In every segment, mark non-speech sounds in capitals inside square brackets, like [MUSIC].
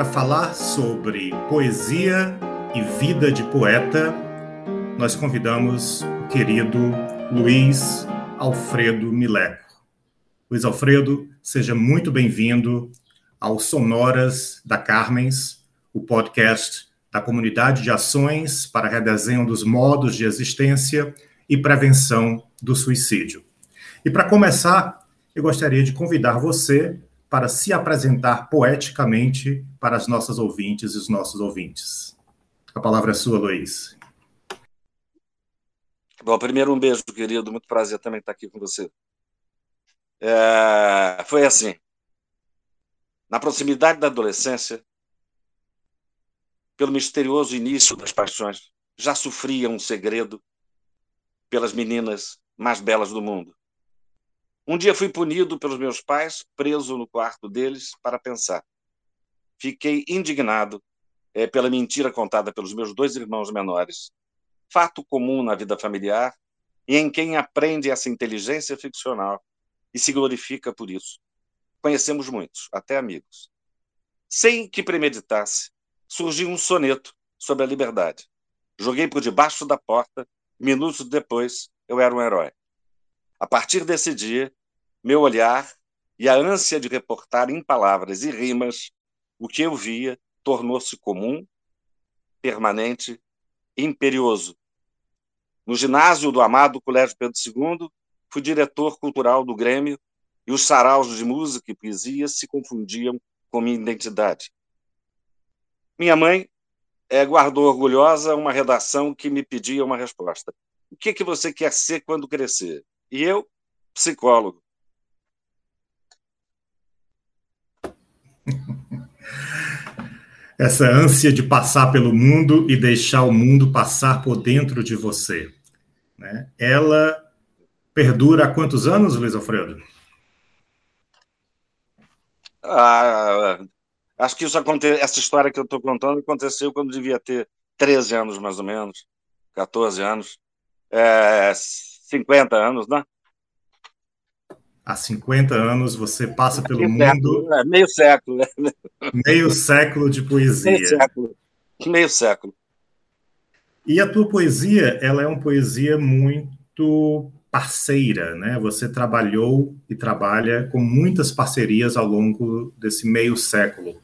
para falar sobre poesia e vida de poeta, nós convidamos o querido Luiz Alfredo Mileco. Luiz Alfredo, seja muito bem-vindo ao Sonoras da Carmens, o podcast da Comunidade de Ações para Redesenho dos Modos de Existência e Prevenção do Suicídio. E para começar, eu gostaria de convidar você para se apresentar poeticamente para as nossas ouvintes e os nossos ouvintes. A palavra é sua, Luiz. Bom, primeiro um beijo, querido. Muito prazer também estar aqui com você. É... Foi assim. Na proximidade da adolescência, pelo misterioso início das paixões, já sofria um segredo pelas meninas mais belas do mundo. Um dia fui punido pelos meus pais, preso no quarto deles para pensar. Fiquei indignado é, pela mentira contada pelos meus dois irmãos menores, fato comum na vida familiar e em quem aprende essa inteligência ficcional e se glorifica por isso. Conhecemos muitos, até amigos. Sem que premeditasse, surgiu um soneto sobre a liberdade. Joguei por debaixo da porta, minutos depois eu era um herói. A partir desse dia, meu olhar e a ânsia de reportar em palavras e rimas o que eu via tornou-se comum, permanente, imperioso. No ginásio do amado Colégio Pedro II, fui diretor cultural do Grêmio e os saraus de música e poesia se confundiam com minha identidade. Minha mãe é, guardou orgulhosa uma redação que me pedia uma resposta. O que, que você quer ser quando crescer? E eu, psicólogo. [LAUGHS] Essa ânsia de passar pelo mundo e deixar o mundo passar por dentro de você. Né? Ela perdura há quantos anos, Luiz Alfredo? Ah, Acho que isso aconte... essa história que eu estou contando aconteceu quando devia ter 13 anos, mais ou menos, 14 anos, é, 50 anos, né? Há 50 anos você passa pelo meio mundo. Século, é, meio século. Né? Meio século de poesia. Meio século. Meio século. E a tua poesia, ela é uma poesia muito parceira, né? Você trabalhou e trabalha com muitas parcerias ao longo desse meio século.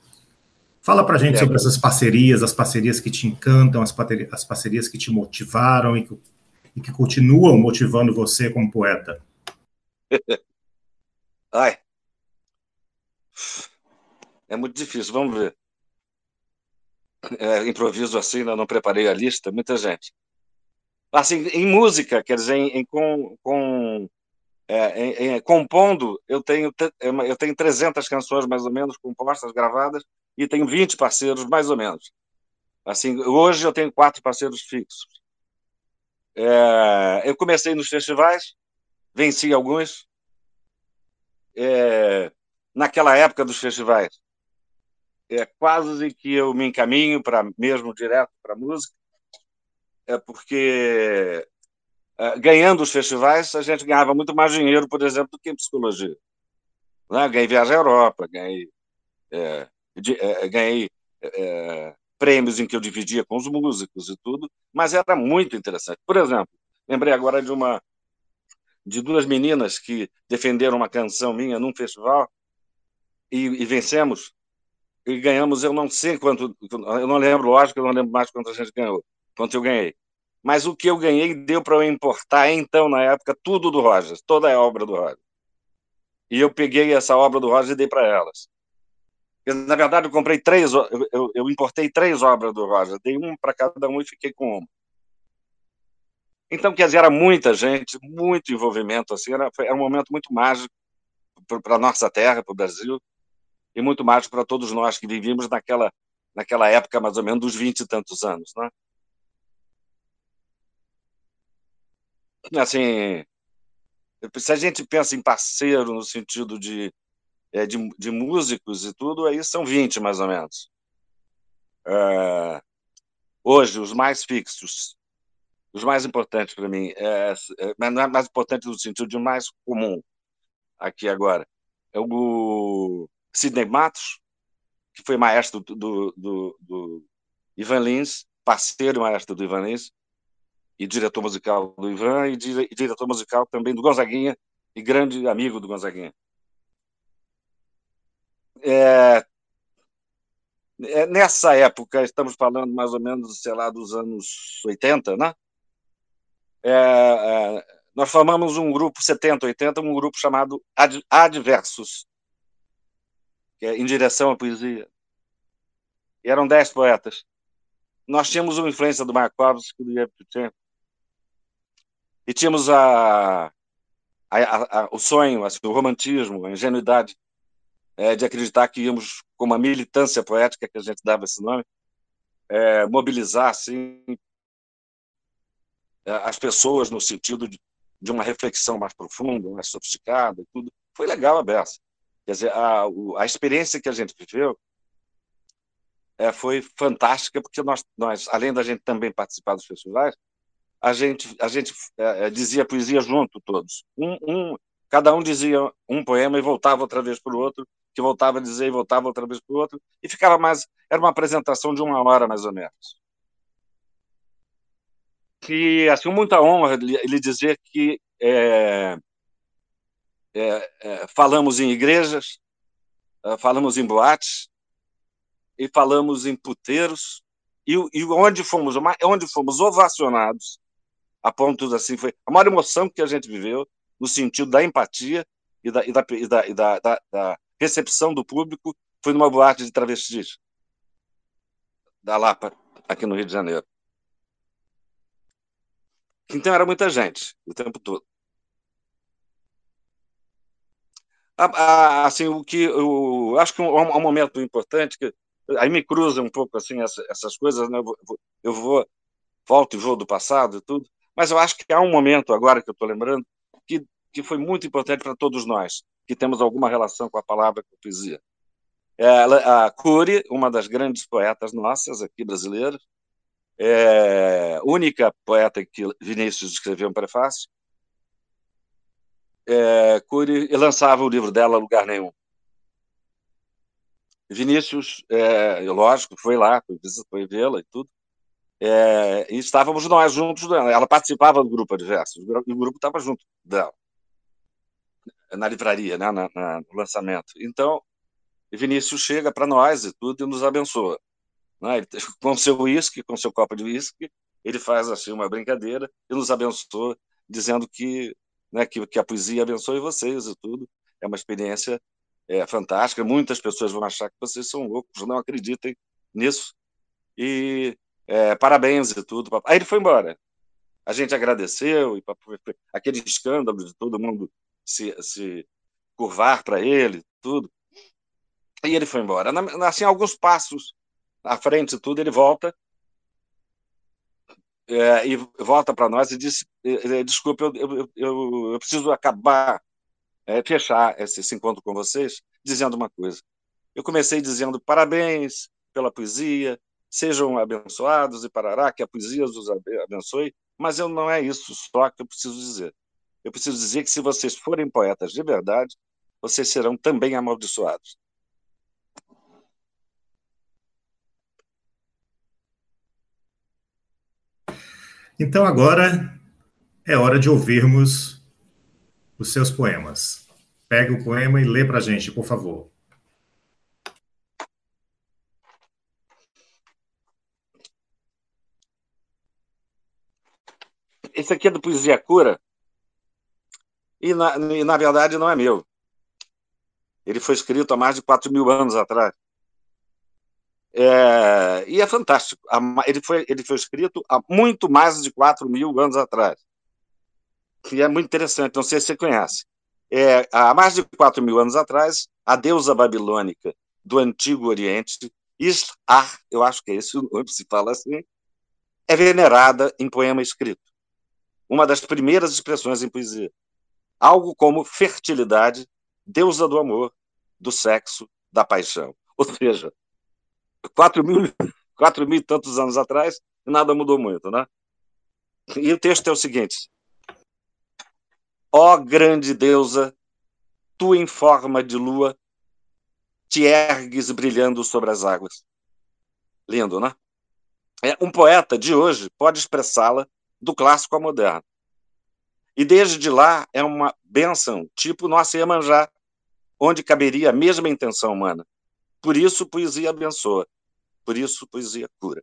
Fala para a gente é. sobre essas parcerias, as parcerias que te encantam, as, as parcerias que te motivaram e que, e que continuam motivando você como poeta. [LAUGHS] Ai. É muito difícil, vamos ver. É, improviso assim, não, não preparei a lista, muita gente. Assim, em música, quer dizer, em, em com, com é, em, em, compondo, eu tenho, eu tenho 300 canções mais ou menos compostas, gravadas, e tenho 20 parceiros, mais ou menos. Assim, hoje eu tenho quatro parceiros fixos. É, eu comecei nos festivais, venci alguns. É, naquela época dos festivais, é quase que eu me encaminho para mesmo direto para música, é porque é, ganhando os festivais a gente ganhava muito mais dinheiro, por exemplo, do que em psicologia. Né? Ganhei viagem à Europa, ganhei é, de, é, ganhei é, prêmios em que eu dividia com os músicos e tudo, mas era muito interessante. Por exemplo, lembrei agora de uma de duas meninas que defenderam uma canção minha num festival e, e vencemos e ganhamos, eu não sei quanto, eu não lembro, lógico, eu não lembro mais quanto a gente ganhou, quanto eu ganhei. Mas o que eu ganhei deu para eu importar, então, na época, tudo do Rogers, toda a obra do Rogers. E eu peguei essa obra do Rogers e dei para elas. Eu, na verdade, eu comprei três, eu, eu, importei três obras do Roger, dei um para cada um e fiquei com uma. Então, quer dizer, era muita gente, muito envolvimento, assim, era, foi, era um momento muito mágico para a nossa terra, para o Brasil, e muito mágico para todos nós que vivíamos naquela, naquela época, mais ou menos, dos vinte e tantos anos, né? Assim, se a gente pensa em parceiro no sentido de é, de, de, músicos e tudo, aí são 20 mais ou menos. É, hoje, os mais fixos, os mais importantes para mim, é, é, não é mais importante no sentido de mais comum aqui agora, é o Sidney Matos, que foi maestro do, do, do Ivan Lins, parceiro maestro do Ivan Lins, e diretor musical do Ivan, e, dire, e diretor musical também do Gonzaguinha, e grande amigo do Gonzaguinha. É, é, nessa época, estamos falando mais ou menos, sei lá, dos anos 80, né? É, é, nós formamos um grupo 70, 80, um grupo chamado Ad, Adversos, que é em direção à poesia. E eram dez poetas. Nós tínhamos uma influência do Markovski, do Yevtuchenko, e tínhamos a, a, a, o sonho, assim, o romantismo, a ingenuidade é, de acreditar que íamos, com uma militância poética, que a gente dava esse nome, é, mobilizar assim, é, as pessoas no sentido de, de, uma reflexão mais profunda, mais sofisticada e tudo. Foi legal a beça. Quer dizer, a, a experiência que a gente viveu é, foi fantástica, porque nós, nós, além da gente também participar dos festivais, a gente, a gente é, é dizia poesia junto, todos. Um, um, cada um dizia um poema e voltava outra vez para o outro, que voltava a dizer e voltava outra vez para o outro, e ficava mais. Era uma apresentação de uma hora, mais ou menos. Que, assim, muita honra ele dizer que é, é, é, falamos em igrejas, é, falamos em boates, e falamos em puteiros, e, e onde fomos onde fomos ovacionados, a ponto assim, foi a maior emoção que a gente viveu, no sentido da empatia e da, e da, e da, e da, da, da recepção do público foi numa boate de travestis da Lapa, aqui no Rio de Janeiro. Então era muita gente o tempo todo. Assim, o que eu acho que um, um momento importante que aí me cruza um pouco assim essa, essas coisas, né? eu, vou, eu vou volto e vou do passado e tudo, mas eu acho que há um momento agora que eu estou lembrando que que foi muito importante para todos nós que temos alguma relação com a palavra com a poesia. Ela, a Cury, uma das grandes poetas nossas aqui brasileiras, é, única poeta que Vinícius escreveu um prefácio, é, Cury lançava o livro dela Lugar Nenhum. Vinícius, é, lógico, foi lá, foi, foi vê-la e tudo, é, e estávamos nós juntos dela. Ela participava do grupo Adversos, o grupo estava junto dela na livraria, né, na, na, no lançamento. Então, Vinícius chega para nós e tudo e nos abençoa. Né? Ele, [LAUGHS] com seu uísque, com seu copo de uísque, ele faz assim uma brincadeira e nos abençoa, dizendo que, né, que, que a poesia abençoe vocês e tudo. É uma experiência é, fantástica. Muitas pessoas vão achar que vocês são loucos, não acreditem nisso. E é, parabéns e tudo. Aí ele foi embora. A gente agradeceu, e aquele escândalo de todo mundo se, se curvar para ele, tudo. E ele foi embora. Assim, alguns passos à frente, tudo, ele volta é, e volta para nós e diz: Desculpe, eu, eu, eu, eu preciso acabar, é, fechar esse, esse encontro com vocês, dizendo uma coisa. Eu comecei dizendo parabéns pela poesia, sejam abençoados e parará, que a poesia os abençoe, mas eu não é isso só que eu preciso dizer. Eu preciso dizer que se vocês forem poetas de verdade, vocês serão também amaldiçoados. Então agora é hora de ouvirmos os seus poemas. Pega o poema e lê para a gente, por favor. Esse aqui é do Poesia Cura, e na, e na verdade não é meu. Ele foi escrito há mais de 4 mil anos atrás. É, e é fantástico. Ele foi, ele foi escrito há muito mais de 4 mil anos atrás. E é muito interessante, não sei se você conhece. É, há mais de 4 mil anos atrás, a deusa babilônica do Antigo Oriente, Ishtar, eu acho que é esse o nome, se fala assim, é venerada em poema escrito. Uma das primeiras expressões em poesia algo como fertilidade, deusa do amor, do sexo, da paixão. Ou seja, quatro mil, [LAUGHS] quatro mil e tantos anos atrás, nada mudou muito, né? E o texto é o seguinte: Ó grande deusa, tu em forma de lua, te ergues brilhando sobre as águas. Lindo, né? É, um poeta de hoje pode expressá-la do clássico ao moderno. E desde lá é uma benção, tipo nossa Iemanjá, onde caberia a mesma intenção humana. Por isso, poesia abençoa. Por isso, poesia cura.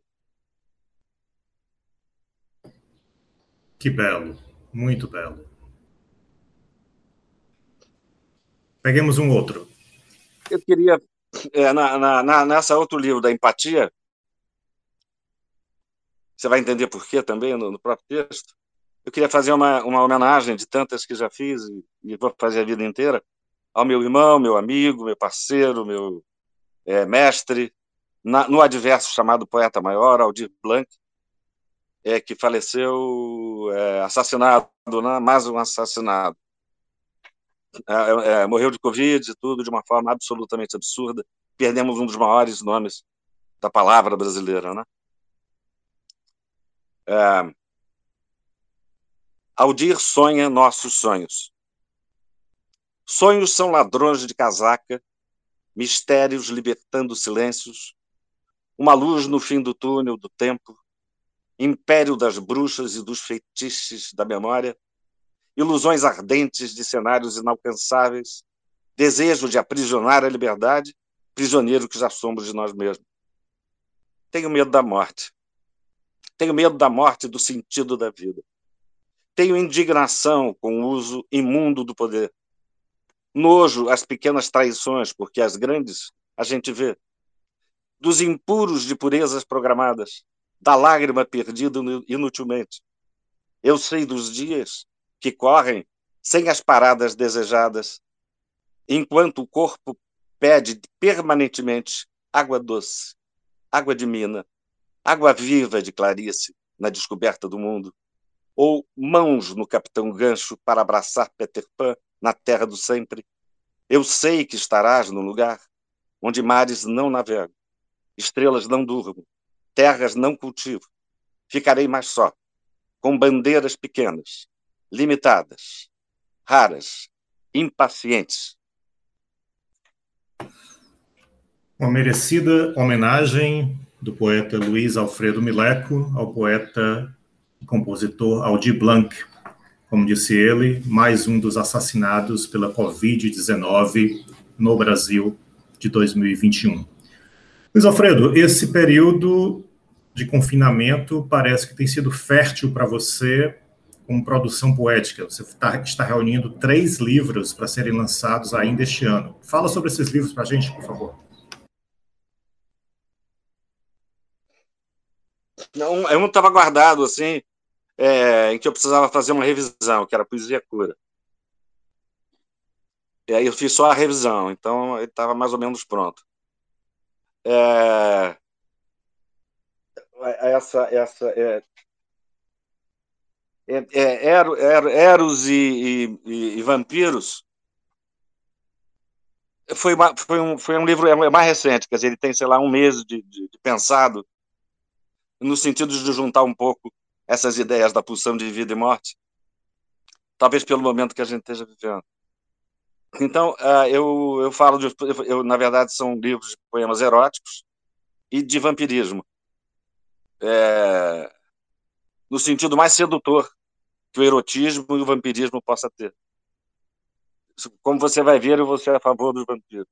Que belo, muito belo. Peguemos um outro. Eu queria, é, na, na, nessa outro livro da empatia, você vai entender por quê também no, no próprio texto. Eu queria fazer uma, uma homenagem de tantas que já fiz e, e vou fazer a vida inteira ao meu irmão, meu amigo, meu parceiro, meu é, mestre, na, no adverso chamado Poeta Maior, Aldir Blanc, é, que faleceu é, assassinado, né? mais um assassinado. É, é, é, morreu de Covid e tudo de uma forma absolutamente absurda. Perdemos um dos maiores nomes da palavra brasileira. Né? É, Aldir sonha nossos sonhos. Sonhos são ladrões de casaca, mistérios libertando silêncios, uma luz no fim do túnel do tempo, império das bruxas e dos feitiços da memória, ilusões ardentes de cenários inalcançáveis, desejo de aprisionar a liberdade, prisioneiro que já somos de nós mesmos. Tenho medo da morte. Tenho medo da morte do sentido da vida. Tenho indignação com o uso imundo do poder. Nojo às pequenas traições, porque as grandes a gente vê. Dos impuros de purezas programadas, da lágrima perdida inutilmente. Eu sei dos dias que correm sem as paradas desejadas, enquanto o corpo pede permanentemente água doce, água de mina, água viva de Clarice na descoberta do mundo, ou mãos no Capitão Gancho para abraçar Peter Pan na terra do sempre. Eu sei que estarás no lugar onde mares não navegam, estrelas não durmam, terras não cultivo. Ficarei mais só, com bandeiras pequenas, limitadas, raras, impacientes. Uma merecida homenagem do poeta Luiz Alfredo Mileco ao poeta e compositor Aldir Blanc. Como disse ele, mais um dos assassinados pela Covid-19 no Brasil de 2021. Luiz Alfredo, esse período de confinamento parece que tem sido fértil para você com produção poética. Você tá, está reunindo três livros para serem lançados ainda este ano. Fala sobre esses livros para a gente, por favor. Não, não estava guardado assim, é, em que eu precisava fazer uma revisão, que era Poesia Cura. E aí eu fiz só a revisão, então ele estava mais ou menos pronto. É, essa, essa é, é, é, Eros e, e, e, Vampiros foi, uma, foi, um, foi um livro é mais recente, quer dizer, ele tem, sei lá, um mês de, de, de pensado, no sentido de juntar um pouco essas ideias da pulsão de vida e morte, talvez pelo momento que a gente esteja vivendo. Então, uh, eu, eu falo de. Eu, na verdade, são livros de poemas eróticos e de vampirismo. É, no sentido mais sedutor que o erotismo e o vampirismo possa ter. Como você vai ver, eu vou ser a favor dos vampiros.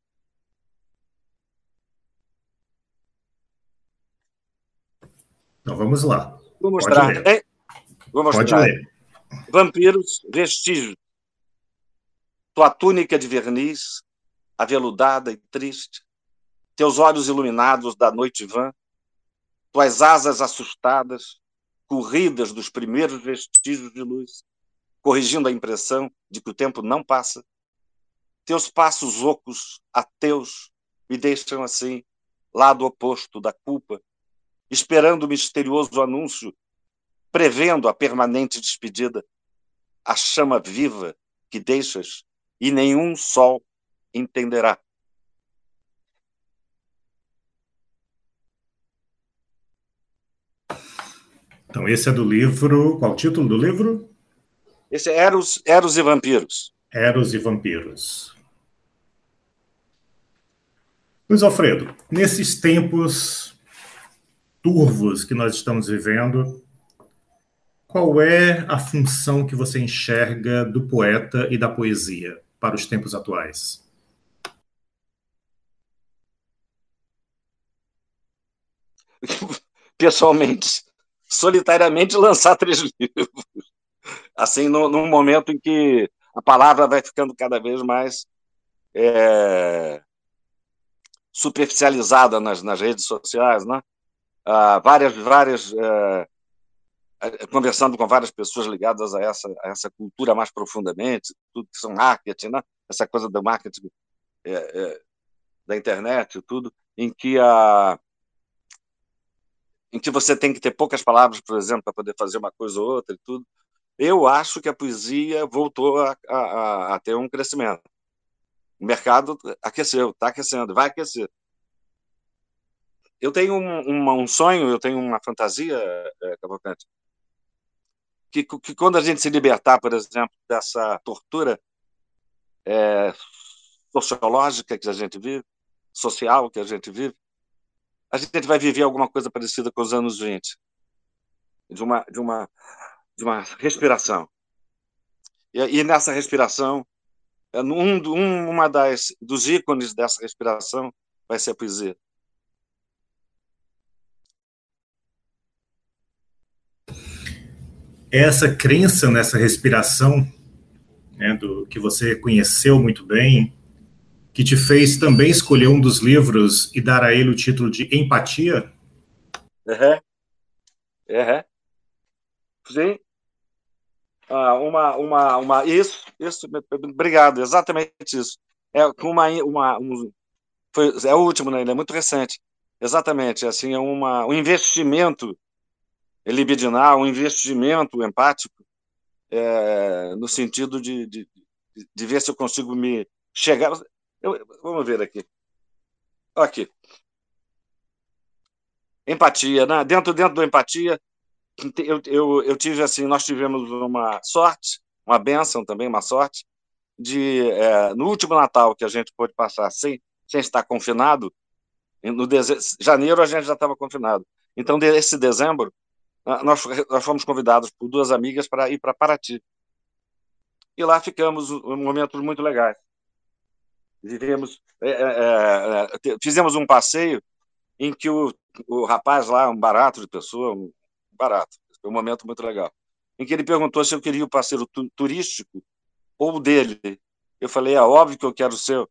Então vamos lá. Vou mostrar. É, vou mostrar. Pode ler. Vampiros, vestígios tua túnica de verniz, aveludada e triste, teus olhos iluminados da noite vã, tuas asas assustadas, corridas dos primeiros vestígios de luz, corrigindo a impressão de que o tempo não passa, teus passos ocos, ateus, me deixam assim, lado oposto da culpa, esperando o misterioso anúncio, prevendo a permanente despedida, a chama viva que deixas e nenhum sol entenderá. Então, esse é do livro. Qual o título do livro? Esse é Eros, Eros e Vampiros. Eros e Vampiros. Luiz Alfredo, nesses tempos turvos que nós estamos vivendo, qual é a função que você enxerga do poeta e da poesia para os tempos atuais? [LAUGHS] Pessoalmente, solitariamente lançar três livros. Assim, no, num momento em que a palavra vai ficando cada vez mais é, superficializada nas, nas redes sociais, né? Ah, várias, várias, é, conversando com várias pessoas ligadas a essa, a essa cultura mais profundamente, tudo que são marketing, né? essa coisa do marketing é, é, da internet, tudo, em que a em que você tem que ter poucas palavras, por exemplo, para poder fazer uma coisa ou outra e tudo. Eu acho que a poesia voltou a, a, a ter um crescimento. O mercado aqueceu, está aquecendo, vai aquecer. Eu tenho um, um, sonho, eu tenho uma fantasia, é, Cavalcante, que, que quando a gente se libertar, por exemplo, dessa tortura é, sociológica que a gente vive, social que a gente vive, a gente vai viver alguma coisa parecida com os anos 20, de uma, de uma, de uma respiração. E, e nessa respiração é, um, um, uma das dos ícones dessa respiração vai ser a poesia. Essa crença nessa respiração, né, do que você conheceu muito bem, que te fez também escolher um dos livros e dar a ele o título de Empatia? Uhum. Uhum. Sim, ah, uma, uma, uma, isso, isso, obrigado, exatamente isso. É uma, uma um, foi, é o último, né? Ele é muito recente. Exatamente, assim, é uma, um investimento libidinal, um investimento empático, é, no sentido de, de, de ver se eu consigo me chegar. Eu, vamos ver aqui. Aqui. Empatia, né? Dentro, dentro da empatia, eu, eu, eu tive assim, nós tivemos uma sorte, uma benção também, uma sorte, de é, no último Natal que a gente pôde passar sem, sem estar confinado, no deze... janeiro a gente já estava confinado. Então, esse dezembro, nós, nós fomos convidados por duas amigas para ir para Paraty. E lá ficamos um momentos muito legais. Vivemos, é, é, é, fizemos um passeio em que o, o rapaz lá, um barato de pessoa, um barato. Foi um momento muito legal. Em que ele perguntou se eu queria o parceiro tu turístico ou dele. Eu falei, é óbvio que eu quero o seu.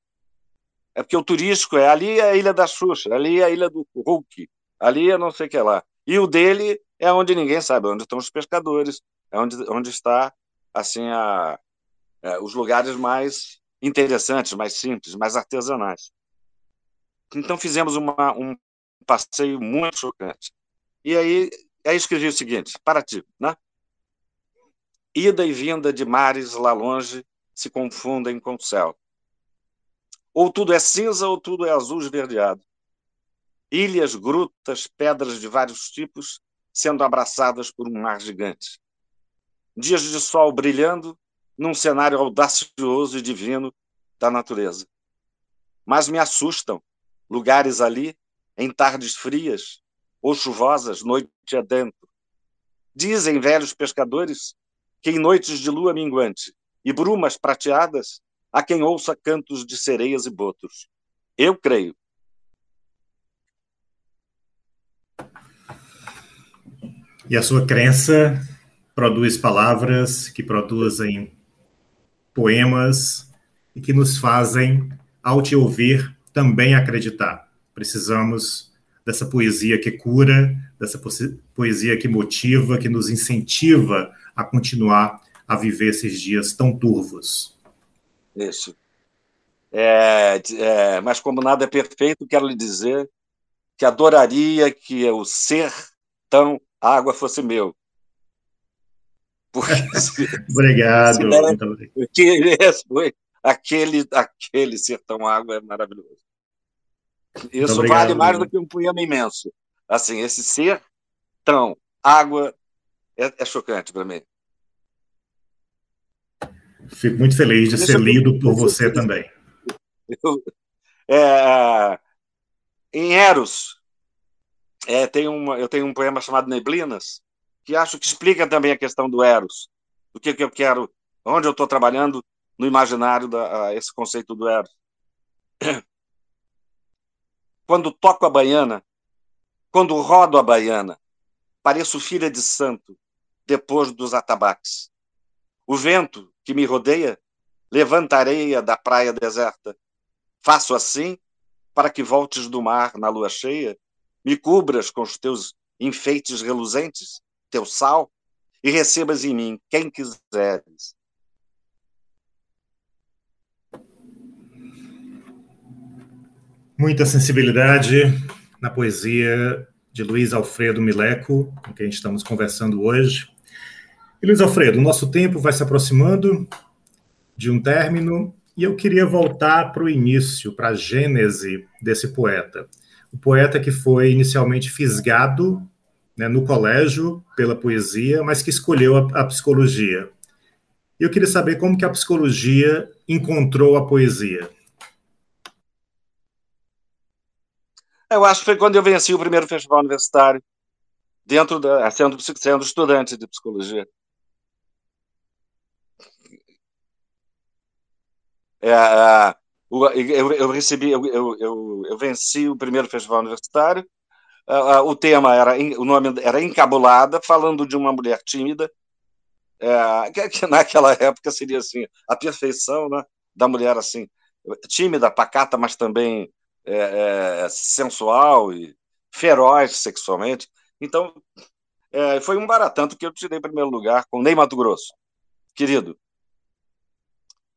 É porque o turístico é ali é a ilha da Xuxa, ali é a ilha do Hulk, ali é não sei o que lá. E o dele é onde ninguém sabe, onde estão os pescadores, é onde, onde está assim a, é, os lugares mais interessantes, mais simples, mais artesanais. Então fizemos uma, um passeio muito chocante. E aí Aí escrevi o seguinte, para ti, né? Ida e vinda de mares lá longe se confundem com o céu. Ou tudo é cinza ou tudo é azul esverdeado. Ilhas, grutas, pedras de vários tipos sendo abraçadas por um mar gigante. Dias de sol brilhando num cenário audacioso e divino da natureza. Mas me assustam lugares ali, em tardes frias, ou chuvosas, noite adentro. Dizem velhos pescadores que em noites de lua minguante e brumas prateadas há quem ouça cantos de sereias e botos. Eu creio. E a sua crença produz palavras que produzem poemas e que nos fazem, ao te ouvir, também acreditar. Precisamos dessa poesia que cura, dessa poesia que motiva, que nos incentiva a continuar a viver esses dias tão turvos. Isso. É, é, mas como nada é perfeito, quero lhe dizer que adoraria que o ser tão água fosse meu. Porque [LAUGHS] se, obrigado. Se der, que foi aquele, aquele ser tão água é maravilhoso. Isso obrigado, vale mais do que um poema imenso. Assim, esse ser tão água é, é chocante para mim. Fico muito feliz de Deixa ser eu, lido por você eu, também. Eu, é, em Eros, é, tem uma, eu tenho um poema chamado Neblinas, que acho que explica também a questão do Eros, do que, que eu quero, onde eu estou trabalhando no imaginário da esse conceito do Eros. [COUGHS] Quando toco a baiana, quando rodo a baiana, pareço filha de santo depois dos atabaques. O vento que me rodeia levanta areia da praia deserta. Faço assim para que voltes do mar na lua cheia, me cubras com os teus enfeites reluzentes, teu sal, e recebas em mim quem quiseres. Muita sensibilidade na poesia de Luiz Alfredo Mileco, com quem estamos conversando hoje. E Luiz Alfredo, o nosso tempo vai se aproximando de um término e eu queria voltar para o início, para a gênese desse poeta. O poeta que foi inicialmente fisgado né, no colégio pela poesia, mas que escolheu a, a psicologia. E eu queria saber como que a psicologia encontrou a poesia. Eu acho que foi quando eu venci o primeiro festival universitário, dentro da, sendo, sendo estudante de psicologia. É, eu, eu, recebi, eu, eu, eu, venci o primeiro festival universitário. o tema era, o nome era Encabulada, falando de uma mulher tímida, é, que, que, naquela época seria assim a perfeição, né, da mulher assim tímida, pacata, mas também é, é, sensual e feroz sexualmente. Então, é, foi um baratanto que eu tirei em primeiro lugar com Ney Mato Grosso, querido.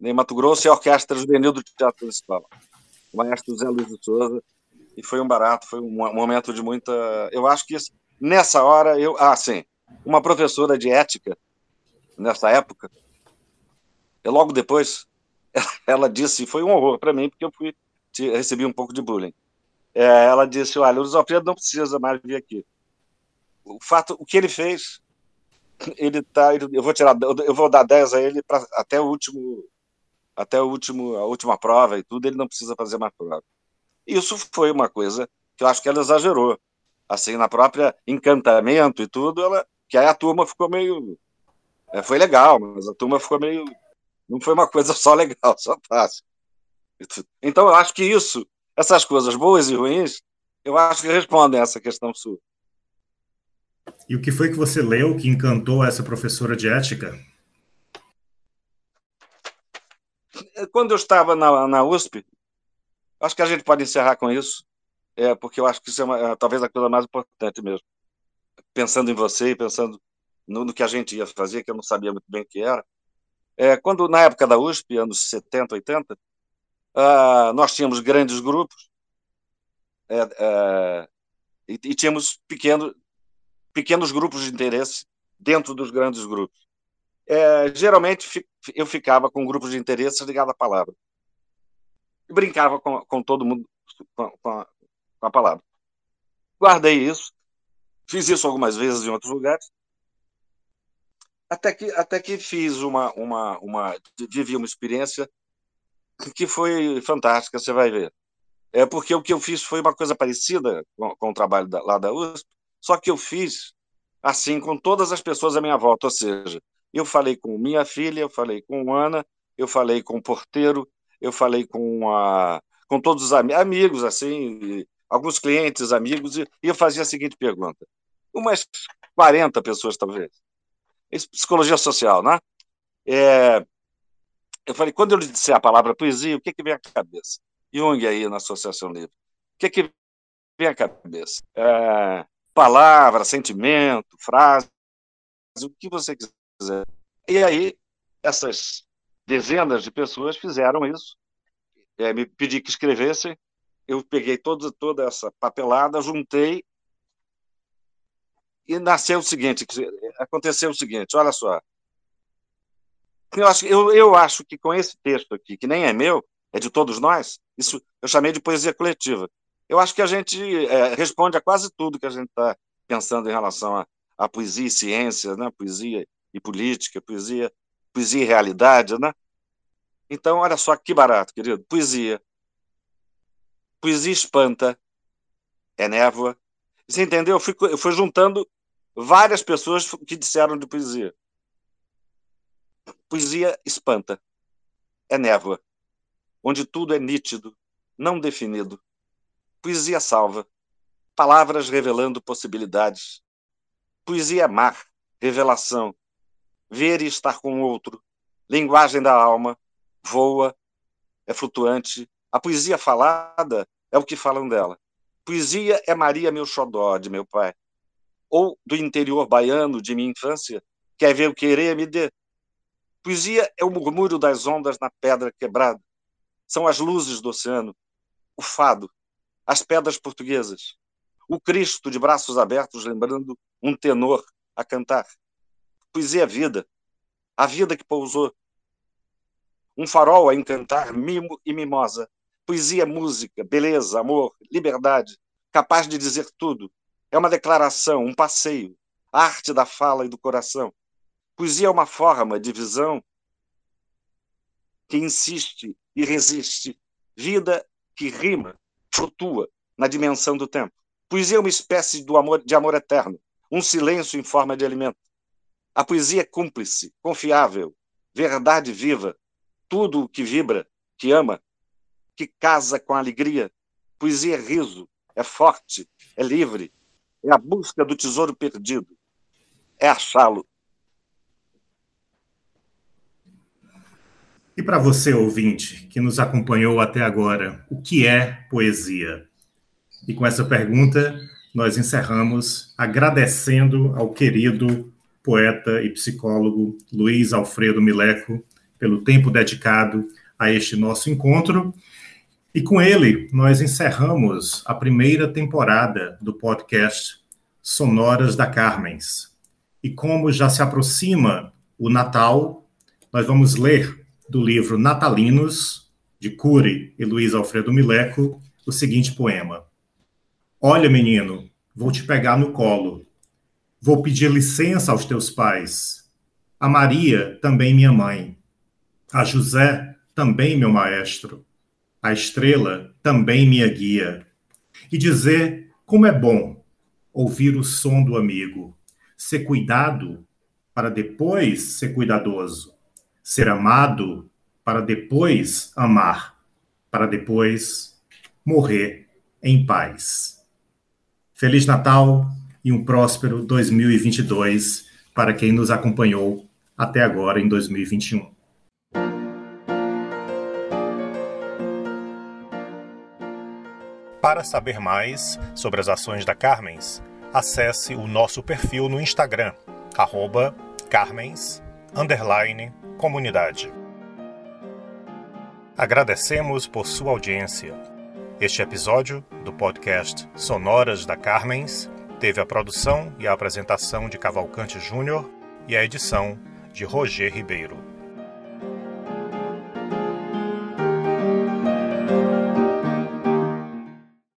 Ney Mato Grosso e a Orquestra Juvenil do Teatro Municipal. O maestro Zé Luiz de Souza. E foi um barato, foi um momento de muita. Eu acho que isso, nessa hora, eu. Ah, sim. Uma professora de ética, nessa época, e logo depois, [LAUGHS] ela disse, foi um horror para mim, porque eu fui recebi um pouco de bullying. É, ela disse: Olha, o Alfredo não precisa mais vir aqui. O fato, o que ele fez, [LAUGHS] ele tá. Eu vou tirar, eu vou dar 10 a ele pra, até o último, até o último, a última prova e tudo. Ele não precisa fazer mais prova. Isso foi uma coisa que eu acho que ela exagerou. Assim, na própria encantamento e tudo, ela, que aí a turma ficou meio. É, foi legal, mas a turma ficou meio. Não foi uma coisa [LAUGHS] só legal, só fácil. Então, eu acho que isso, essas coisas boas e ruins, eu acho que respondem essa questão sua. E o que foi que você leu que encantou essa professora de ética? Quando eu estava na, na USP, acho que a gente pode encerrar com isso, é, porque eu acho que isso é, uma, é talvez a coisa mais importante mesmo. Pensando em você e pensando no, no, que a gente ia fazer, que eu não sabia muito bem o que era. É, quando, na época da USP, anos 70, 80, Uh, nós tínhamos grandes grupos é, é, e, e, tínhamos pequeno, pequenos grupos de interesse dentro dos grandes grupos. É, geralmente eu ficava com grupos de interesse ligado à palavra. E brincava com, com todo mundo com, com, a, com a palavra. Guardei isso, fiz isso algumas vezes em outros lugares, até que, até que fiz uma, uma, uma vivi uma experiência que foi fantástica, você vai ver. É porque o que eu fiz foi uma coisa parecida com, com o trabalho da, lá da USP, só que eu fiz assim com todas as pessoas à minha volta, ou seja, eu falei com minha filha, eu falei com Ana, eu falei com o porteiro, eu falei com a com todos os am amigos assim, alguns clientes, amigos, e, eu fazia a seguinte pergunta: umas 40 pessoas talvez. Psicologia social, né? É, eu falei, quando eu lhe disser a palavra poesia, o que, que vem à cabeça? Jung aí na Associação Livre. O que, que vem à cabeça? É, palavra, sentimento, frase, o que você quiser. E aí, essas dezenas de pessoas fizeram isso. É, me pedi que escrevessem. Eu peguei toda, toda essa papelada, juntei e nasceu o seguinte, aconteceu o seguinte, olha só, eu acho, eu, eu acho que com esse texto aqui, que nem é meu, é de todos nós, isso eu chamei de poesia coletiva. Eu acho que a gente é, responde a quase tudo que a gente está pensando em relação a, poesia e ciência, né? poesia e política, poesia, poesia e realidade. Né? Então, olha só que barato, querido. Poesia. Poesia espanta, é névoa. Você entendeu? Eu fui, eu fui juntando várias pessoas que disseram de poesia. Poesia espanta. É névoa, onde tudo é nítido, não definido. Poesia salva. Palavras revelando possibilidades. Poesia é mar, revelação. Ver e estar com o outro. Linguagem da alma. Voa, é flutuante. A poesia falada é o que falam dela. Poesia é Maria meu xodó de meu pai. Ou do interior baiano de minha infância, quer ver o querer me dê. Poesia é o murmúrio das ondas na pedra quebrada. São as luzes do oceano, o fado, as pedras portuguesas, o Cristo de braços abertos lembrando um tenor a cantar. Poesia é vida, a vida que pousou. Um farol a encantar mimo e mimosa, Poesia é música, beleza, amor, liberdade, capaz de dizer tudo. É uma declaração, um passeio, a arte da fala e do coração. Poesia é uma forma de visão que insiste e resiste, vida que rima, flutua na dimensão do tempo. Poesia é uma espécie do amor, de amor eterno, um silêncio em forma de alimento. A poesia é cúmplice, confiável, verdade viva, tudo o que vibra, que ama, que casa com alegria. Poesia é riso, é forte, é livre, é a busca do tesouro perdido, é achá-lo. E para você, ouvinte, que nos acompanhou até agora, o que é poesia? E com essa pergunta, nós encerramos agradecendo ao querido poeta e psicólogo Luiz Alfredo Mileco pelo tempo dedicado a este nosso encontro e com ele, nós encerramos a primeira temporada do podcast Sonoras da Carmens. E como já se aproxima o Natal, nós vamos ler do livro Natalinos, de Cury e Luiz Alfredo Mileco, o seguinte poema: Olha, menino, vou te pegar no colo. Vou pedir licença aos teus pais. A Maria, também minha mãe. A José, também meu maestro a estrela também minha guia, e dizer como é bom ouvir o som do amigo, ser cuidado para depois ser cuidadoso, ser amado para depois amar, para depois morrer em paz. Feliz Natal e um próspero 2022 para quem nos acompanhou até agora em 2021. Para saber mais sobre as ações da Carmens, acesse o nosso perfil no Instagram, arroba Carmens, comunidade. Agradecemos por sua audiência. Este episódio do podcast Sonoras da Carmens teve a produção e a apresentação de Cavalcante Júnior e a edição de Roger Ribeiro.